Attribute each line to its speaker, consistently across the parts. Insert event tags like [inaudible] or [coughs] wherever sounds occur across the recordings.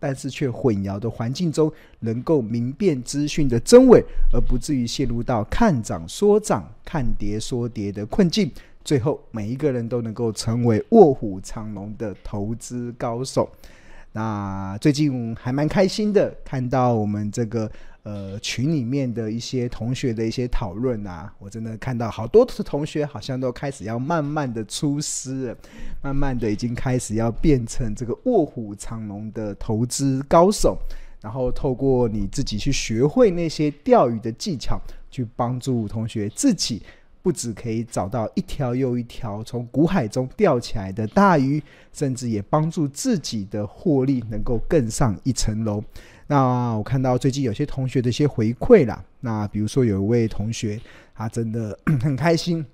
Speaker 1: 但是却混淆的环境中，能够明辨资讯的真伪，而不至于陷入到看涨说涨、看跌说跌的困境。最后，每一个人都能够成为卧虎藏龙的投资高手。那最近还蛮开心的，看到我们这个。呃，群里面的一些同学的一些讨论啊，我真的看到好多的同学好像都开始要慢慢的出师，慢慢的已经开始要变成这个卧虎藏龙的投资高手，然后透过你自己去学会那些钓鱼的技巧，去帮助同学自己不止可以找到一条又一条从股海中钓起来的大鱼，甚至也帮助自己的获利能够更上一层楼。那我看到最近有些同学的一些回馈啦，那比如说有一位同学，他真的 [clears throat] 很开心，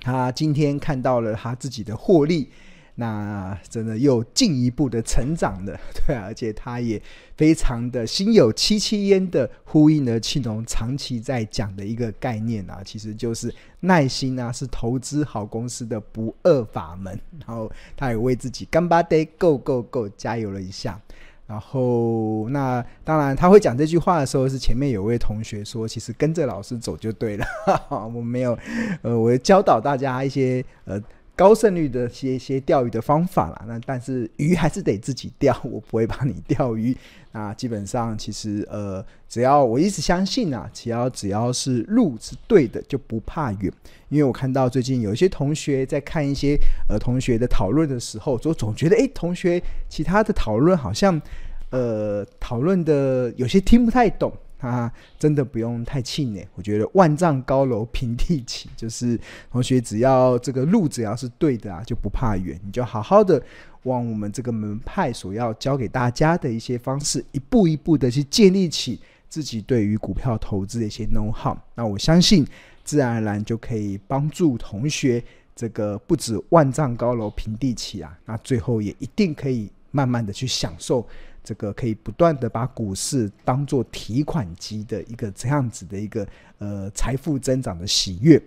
Speaker 1: 他今天看到了他自己的获利，那真的又进一步的成长了，[laughs] 对，而且他也非常的心有戚戚焉的呼应了庆隆长期在讲的一个概念啊，其实就是耐心啊，是投资好公司的不二法门，然后他也为自己干巴爹 Go Go Go 加油了一下。然后，那当然，他会讲这句话的时候，是前面有位同学说，其实跟着老师走就对了。[laughs] 我没有，呃，我教导大家一些呃高胜率的些些钓鱼的方法啦。那但是鱼还是得自己钓，[laughs] 我不会帮你钓鱼。那基本上，其实呃，只要我一直相信啊，只要只要是路是对的，就不怕远。因为我看到最近有一些同学在看一些呃同学的讨论的时候，就总觉得哎，同学其他的讨论好像。呃，讨论的有些听不太懂他，真的不用太气馁。我觉得万丈高楼平地起，[laughs] 就是同学只要这个路只要是对的啊，就不怕远。你就好好的往我们这个门派所要教给大家的一些方式，一步一步的去建立起自己对于股票投资的一些 know-how。那我相信，自然而然就可以帮助同学这个不止万丈高楼平地起啊，那最后也一定可以慢慢的去享受。这个可以不断的把股市当做提款机的一个这样子的一个呃财富增长的喜悦。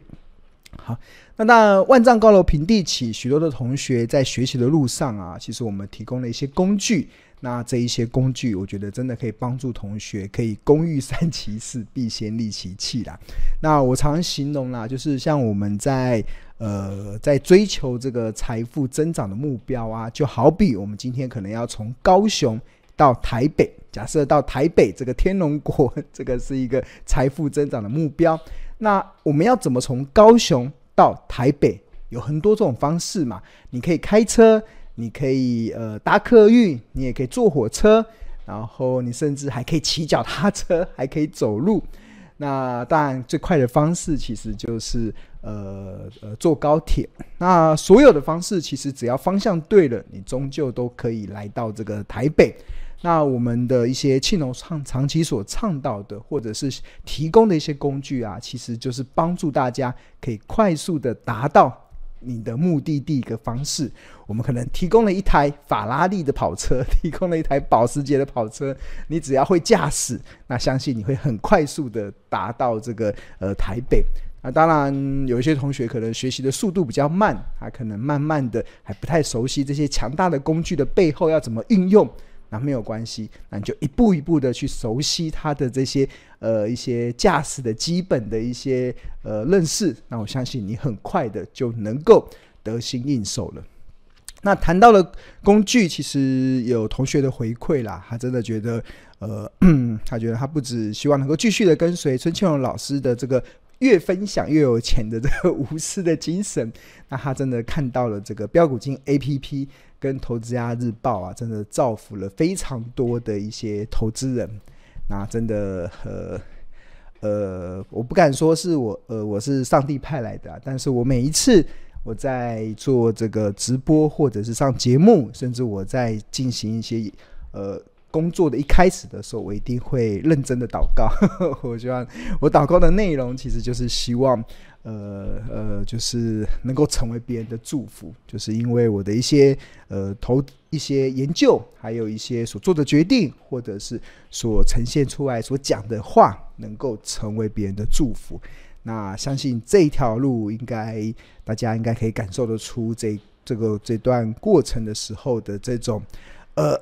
Speaker 1: 好，那那万丈高楼平地起，许多的同学在学习的路上啊，其实我们提供了一些工具。那这一些工具，我觉得真的可以帮助同学可以工欲善其事，必先利其器啦。那我常形容啦，就是像我们在呃在追求这个财富增长的目标啊，就好比我们今天可能要从高雄。到台北，假设到台北这个天龙国，[laughs] 这个是一个财富增长的目标。那我们要怎么从高雄到台北？有很多种方式嘛。你可以开车，你可以呃搭客运，你也可以坐火车，然后你甚至还可以骑脚踏车，[laughs] 还可以走路。那当然最快的方式其实就是呃呃坐高铁。那所有的方式其实只要方向对了，你终究都可以来到这个台北。那我们的一些庆农长长期所倡导的，或者是提供的一些工具啊，其实就是帮助大家可以快速的达到你的目的地一个方式。我们可能提供了一台法拉利的跑车，提供了一台保时捷的跑车，你只要会驾驶，那相信你会很快速的达到这个呃台北。那当然有一些同学可能学习的速度比较慢，他可能慢慢的还不太熟悉这些强大的工具的背后要怎么运用。那没有关系，那你就一步一步的去熟悉它的这些呃一些驾驶的基本的一些呃认识，那我相信你很快的就能够得心应手了。那谈到了工具，其实有同学的回馈啦，他真的觉得呃，[clears throat] 他觉得他不只希望能够继续的跟随孙庆荣老师的这个越分享越有钱的这个无私的精神，那他真的看到了这个标股金 APP。跟投资家日报啊，真的造福了非常多的一些投资人。那真的呃呃，我不敢说是我呃我是上帝派来的，但是我每一次我在做这个直播或者是上节目，甚至我在进行一些呃工作的一开始的时候，我一定会认真的祷告。[laughs] 我希望我祷告的内容其实就是希望。呃呃，就是能够成为别人的祝福，就是因为我的一些呃投一些研究，还有一些所做的决定，或者是所呈现出来所讲的话，能够成为别人的祝福。那相信这一条路，应该大家应该可以感受得出这这个这段过程的时候的这种呃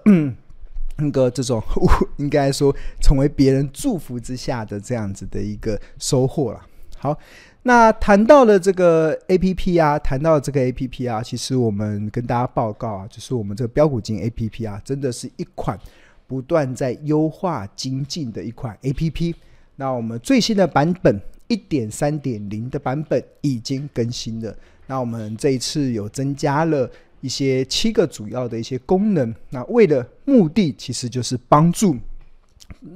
Speaker 1: 那个这种 [laughs] 应该说成为别人祝福之下的这样子的一个收获了。好。那谈到了这个 APP 啊，谈到这个 APP 啊，其实我们跟大家报告啊，就是我们这个标股金 APP 啊，真的是一款不断在优化精进的一款 APP。那我们最新的版本一点三点零的版本已经更新了。那我们这一次有增加了一些七个主要的一些功能。那为了目的，其实就是帮助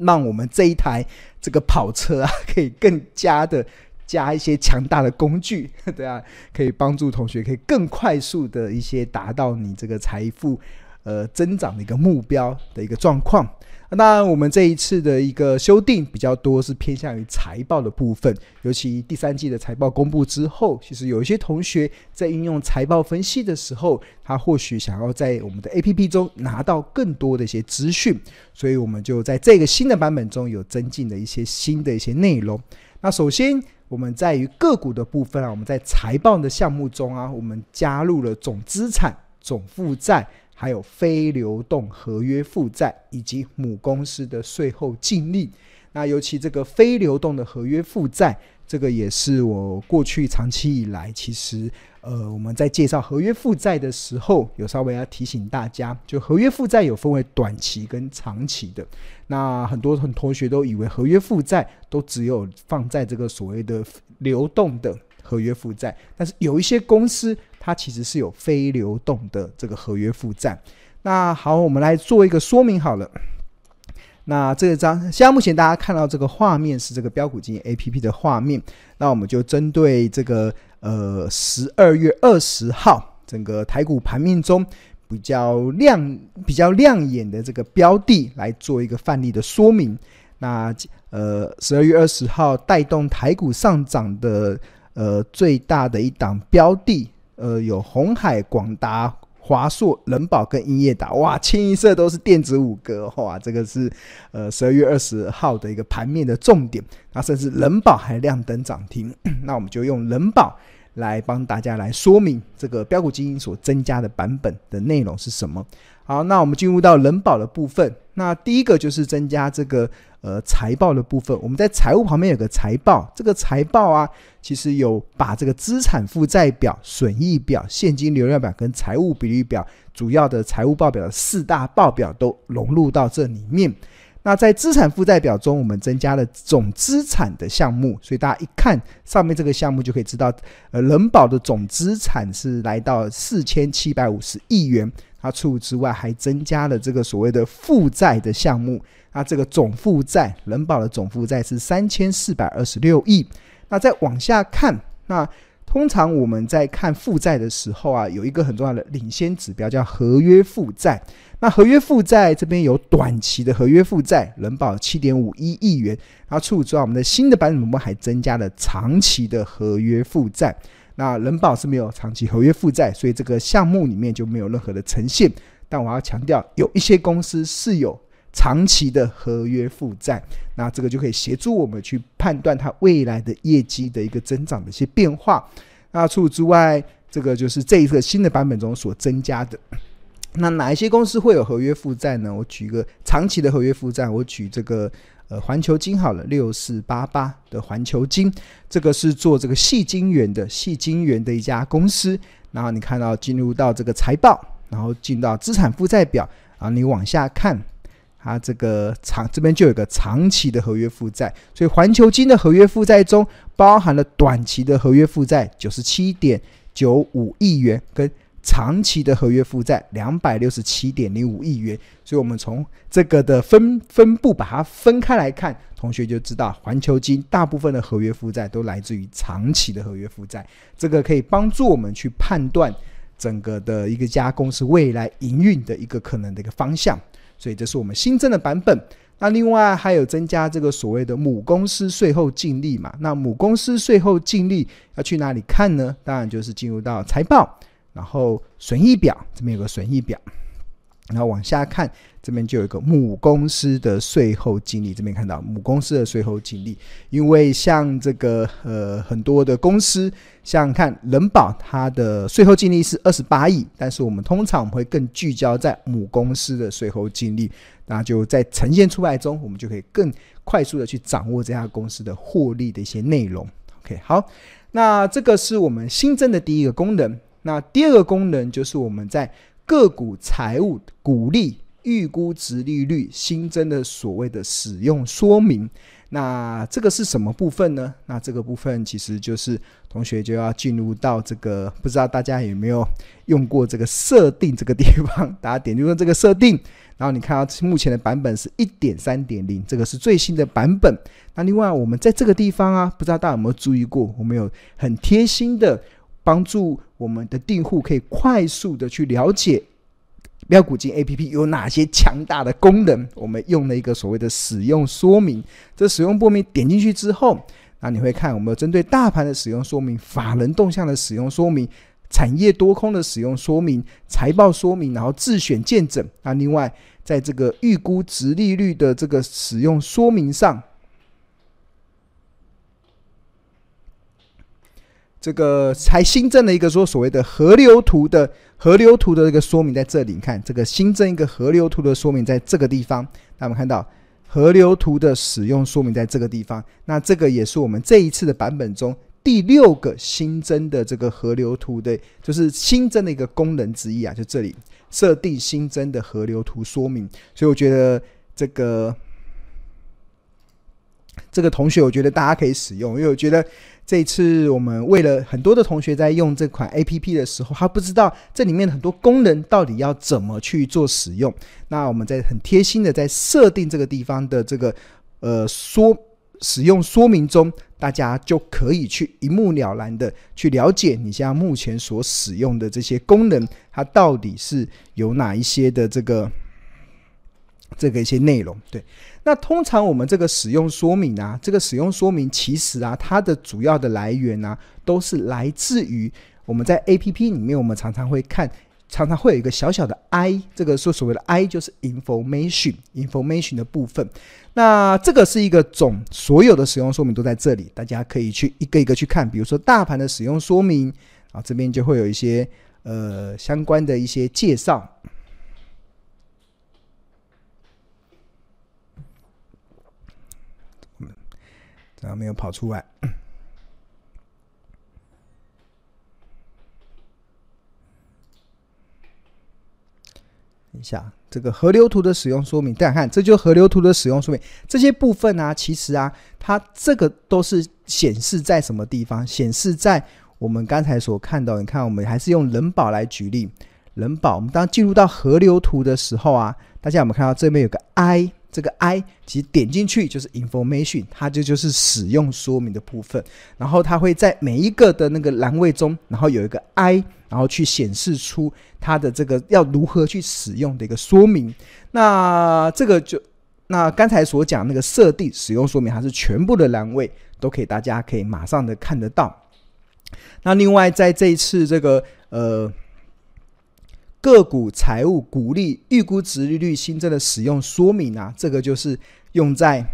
Speaker 1: 让我们这一台这个跑车啊，[laughs] 可以更加的。加一些强大的工具，[laughs] 对啊，可以帮助同学可以更快速的一些达到你这个财富呃增长的一个目标的一个状况。那，我们这一次的一个修订比较多是偏向于财报的部分，尤其第三季的财报公布之后，其实有一些同学在运用财报分析的时候，他或许想要在我们的 APP 中拿到更多的一些资讯，所以我们就在这个新的版本中有增进的一些新的一些内容。那首先。我们在于个股的部分啊，我们在财报的项目中啊，我们加入了总资产、总负债，还有非流动合约负债以及母公司的税后净利。那尤其这个非流动的合约负债，这个也是我过去长期以来其实。呃，我们在介绍合约负债的时候，有稍微要提醒大家，就合约负债有分为短期跟长期的。那很多很同学都以为合约负债都只有放在这个所谓的流动的合约负债，但是有一些公司它其实是有非流动的这个合约负债。那好，我们来做一个说明好了。那这张现在目前大家看到这个画面是这个标股金 APP 的画面，那我们就针对这个。呃，十二月二十号，整个台股盘面中比较亮、比较亮眼的这个标的来做一个范例的说明。那呃，十二月二十号带动台股上涨的呃最大的一档标的，呃，有红海、广达、华硕、人保跟英业达，哇，清一色都是电子五哥，哇，这个是呃十二月二十号的一个盘面的重点。那甚至人保还亮灯涨停，[coughs] 那我们就用人保。来帮大家来说明这个标股基金所增加的版本的内容是什么？好，那我们进入到人保的部分。那第一个就是增加这个呃财报的部分。我们在财务旁边有个财报，这个财报啊，其实有把这个资产负债表、损益表、现金流量表跟财务比率表主要的财务报表的四大报表都融入到这里面。那在资产负债表中，我们增加了总资产的项目，所以大家一看上面这个项目就可以知道，呃，人保的总资产是来到四千七百五十亿元。除此之外，还增加了这个所谓的负债的项目。那这个总负债，人保的总负债是三千四百二十六亿。那再往下看，那通常我们在看负债的时候啊，有一个很重要的领先指标叫合约负债。那合约负债这边有短期的合约负债，人保七点五一亿元。然后除此之外，我们的新的版本我们还增加了长期的合约负债。那人保是没有长期合约负债，所以这个项目里面就没有任何的呈现。但我要强调，有一些公司是有长期的合约负债，那这个就可以协助我们去判断它未来的业绩的一个增长的一些变化。那除此之外，这个就是这一个新的版本中所增加的。那哪一些公司会有合约负债呢？我举一个长期的合约负债，我举这个呃环球金好了，六四八八的环球金，这个是做这个细金元的细金元的一家公司。然后你看到进入到这个财报，然后进到资产负债表，然后你往下看，它这个长这边就有个长期的合约负债，所以环球金的合约负债中包含了短期的合约负债九十七点九五亿元跟。长期的合约负债两百六十七点零五亿元，所以我们从这个的分分布把它分开来看，同学就知道环球金大部分的合约负债都来自于长期的合约负债，这个可以帮助我们去判断整个的一个家公司未来营运的一个可能的一个方向。所以这是我们新增的版本。那另外还有增加这个所谓的母公司税后净利嘛？那母公司税后净利要去哪里看呢？当然就是进入到财报，然后损益表，这边有个损益表。然后往下看，这边就有一个母公司的税后净利。这边看到母公司的税后净利，因为像这个呃很多的公司，像看人保，它的税后净利是二十八亿，但是我们通常我们会更聚焦在母公司的税后净利，那就在呈现出来中，我们就可以更快速的去掌握这家公司的获利的一些内容。OK，好，那这个是我们新增的第一个功能。那第二个功能就是我们在个股财务股利预估值利率新增的所谓的使用说明，那这个是什么部分呢？那这个部分其实就是同学就要进入到这个，不知道大家有没有用过这个设定这个地方？大家点入这个设定，然后你看到目前的版本是一点三点零，这个是最新的版本。那另外我们在这个地方啊，不知道大家有没有注意过，我们有很贴心的。帮助我们的订户可以快速的去了解标股金 APP 有哪些强大的功能。我们用了一个所谓的使用说明，这使用说明点进去之后，那你会看我们有针对大盘的使用说明、法人动向的使用说明、产业多空的使用说明、财报说明，然后自选见证。那另外，在这个预估值利率的这个使用说明上。这个才新增了一个说所谓的河流图的河流图的这个说明在这里，你看这个新增一个河流图的说明在这个地方，那我们看到河流图的使用说明在这个地方，那这个也是我们这一次的版本中第六个新增的这个河流图的，就是新增的一个功能之一啊，就这里设定新增的河流图说明，所以我觉得这个。这个同学，我觉得大家可以使用，因为我觉得这次我们为了很多的同学在用这款 APP 的时候，他不知道这里面很多功能到底要怎么去做使用。那我们在很贴心的在设定这个地方的这个呃说使用说明中，大家就可以去一目了然的去了解你现在目前所使用的这些功能，它到底是有哪一些的这个。这个一些内容，对，那通常我们这个使用说明啊，这个使用说明其实啊，它的主要的来源啊，都是来自于我们在 APP 里面，我们常常会看，常常会有一个小小的 I，这个说所谓的 I 就是 information，information 的部分。那这个是一个总，所有的使用说明都在这里，大家可以去一个一个去看，比如说大盘的使用说明啊，这边就会有一些呃相关的一些介绍。然后没有跑出来。等 [coughs] 一下，这个河流图的使用说明，大家看，这就是河流图的使用说明。这些部分啊，其实啊，它这个都是显示在什么地方？显示在我们刚才所看到。你看，我们还是用人保来举例。人保，我们当进入到河流图的时候啊，大家有没有看到这边有个 I？这个 I 其实点进去就是 information，它就就是使用说明的部分。然后它会在每一个的那个栏位中，然后有一个 I，然后去显示出它的这个要如何去使用的一个说明。那这个就那刚才所讲那个设定使用说明，它是全部的栏位都可以，大家可以马上的看得到。那另外在这一次这个呃。个股财务股利预估值利率新增的使用说明啊，这个就是用在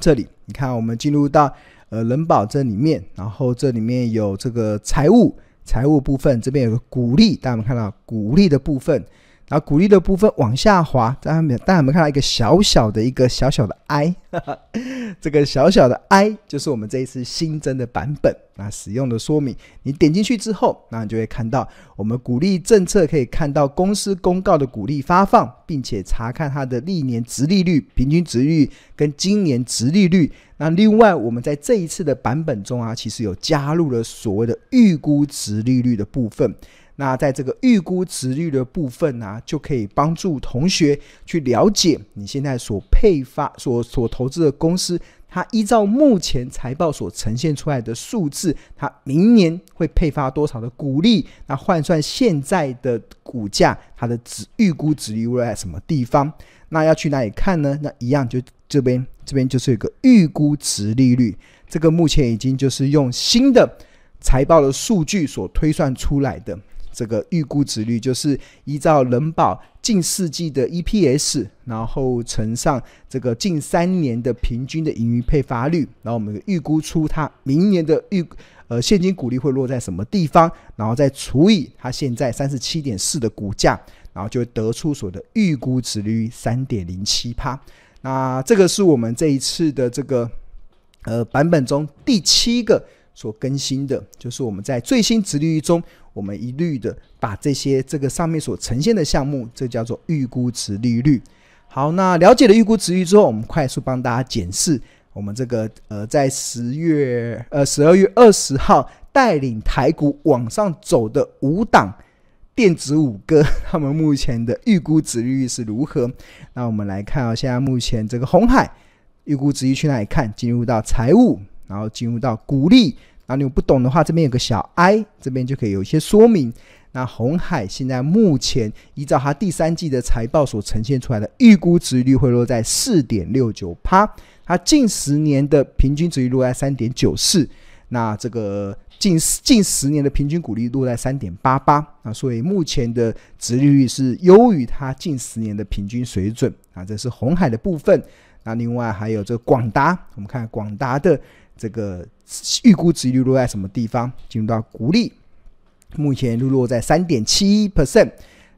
Speaker 1: 这里。你看，我们进入到呃人保这里面，然后这里面有这个财务财务部分，这边有个股利，大家有有看到股利的部分？然后股利的部分往下滑，大家没有？大家有没有看到一个小小的一个小小的 I？[laughs] 这个小小的 I 就是我们这一次新增的版本啊，使用的说明。你点进去之后，那你就会看到我们股利政策，可以看到公司公告的股利发放，并且查看它的历年值利率、平均值率跟今年值利率。那另外，我们在这一次的版本中啊，其实有加入了所谓的预估值利率的部分。那在这个预估殖利率的部分呢、就可以帮助同学去了解你现在所配发、所所投资的公司，它依照目前财报所呈现出来的数字，它明年会配发多少的股利？那换算现在的股价，它的值预估殖利率在什么地方？那要去哪里看呢？那一样就这边，这边就是有个预估殖利率，这个目前已经就是用新的财报的数据所推算出来的。这个预估值率就是依照人保近四季的 EPS，然后乘上这个近三年的平均的盈余配发率，然后我们预估出它明年的预呃现金股利会落在什么地方，然后再除以它现在三十七点四的股价，然后就得出所的预估值率三点零七趴。那这个是我们这一次的这个呃版本中第七个所更新的，就是我们在最新值利率中。我们一律的把这些这个上面所呈现的项目，这叫做预估值利率。好，那了解了预估值率之后，我们快速帮大家检视我们这个呃，在十月呃十二月二十号带领台股往上走的五档电子五哥，[laughs] 他们目前的预估值利率是如何？那我们来看啊，现在目前这个红海预估值率去哪里看？进入到财务，然后进入到股利。那你不懂的话，这边有个小 i，这边就可以有一些说明。那红海现在目前依照它第三季的财报所呈现出来的预估值率会落在四点六九趴，它近十年的平均值率落在三点九四，那这个近近十年的平均股利落在三点八八，啊，所以目前的值利率是优于它近十年的平均水准啊，这是红海的部分。那另外还有这广达，我们看广达的。这个预估值利率落在什么地方？进入到股利，目前都落在三点七 percent，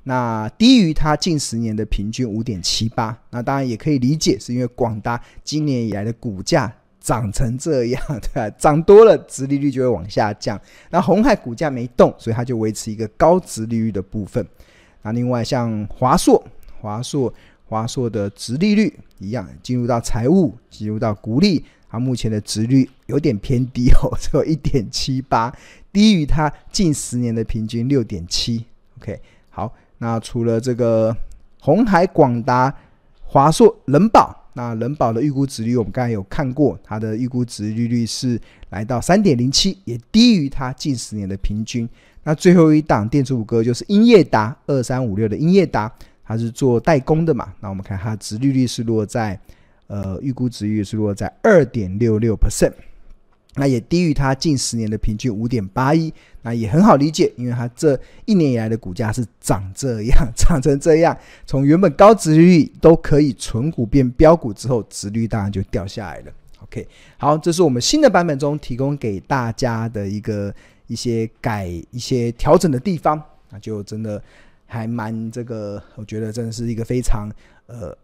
Speaker 1: 那低于它近十年的平均五点七八。那当然也可以理解，是因为广达今年以来的股价涨成这样，对吧？涨多了，殖利率就会往下降。那红海股价没动，所以它就维持一个高殖利率的部分。那另外像华硕，华硕，华硕的殖利率一样，进入到财务，进入到股利。它目前的值率有点偏低哦，[laughs] 只有一点七八，低于它近十年的平均六点七。OK，好，那除了这个鸿海、广达、华硕、仁宝，那仁宝的预估值率我们刚才有看过，它的预估值利率是来到三点零七，也低于它近十年的平均。那最后一档电子五哥就是英业达二三五六的英业达，它是做代工的嘛？那我们看它的殖利率是落在。呃，预估值率是落在二点六六 percent，那也低于它近十年的平均五点八一，那也很好理解，因为它这一年以来的股价是涨这样，[laughs] 涨成这样，从原本高值率都可以存股变标股之后，值率当然就掉下来了。OK，好，这是我们新的版本中提供给大家的一个一些改、一些调整的地方，那就真的还蛮这个，我觉得真的是一个非常。呃，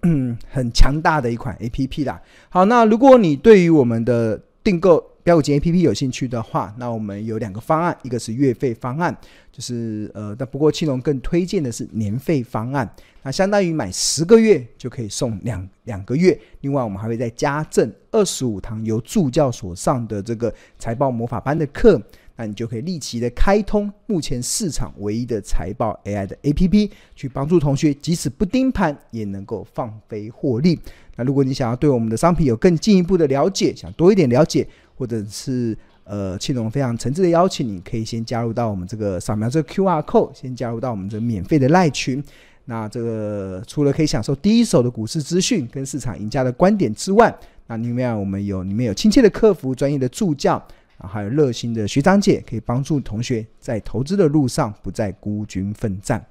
Speaker 1: 很强大的一款 A P P 啦。好，那如果你对于我们的订购标股金 A P P 有兴趣的话，那我们有两个方案，一个是月费方案，就是呃，但不过庆龙更推荐的是年费方案。那相当于买十个月就可以送两两个月，另外我们还会再加赠二十五堂由助教所上的这个财报魔法班的课。那你就可以立即的开通目前市场唯一的财报 AI 的 APP，去帮助同学即使不盯盘也能够放飞获利。那如果你想要对我们的商品有更进一步的了解，想多一点了解，或者是呃，庆隆非常诚挚的邀请你，可以先加入到我们这个扫描这个 QR code，先加入到我们这免费的赖群。那这个除了可以享受第一手的股市资讯跟市场赢家的观点之外，那另外我们有里面有亲切的客服、专业的助教。啊，还有热心的学长姐可以帮助同学在投资的路上不再孤军奋战。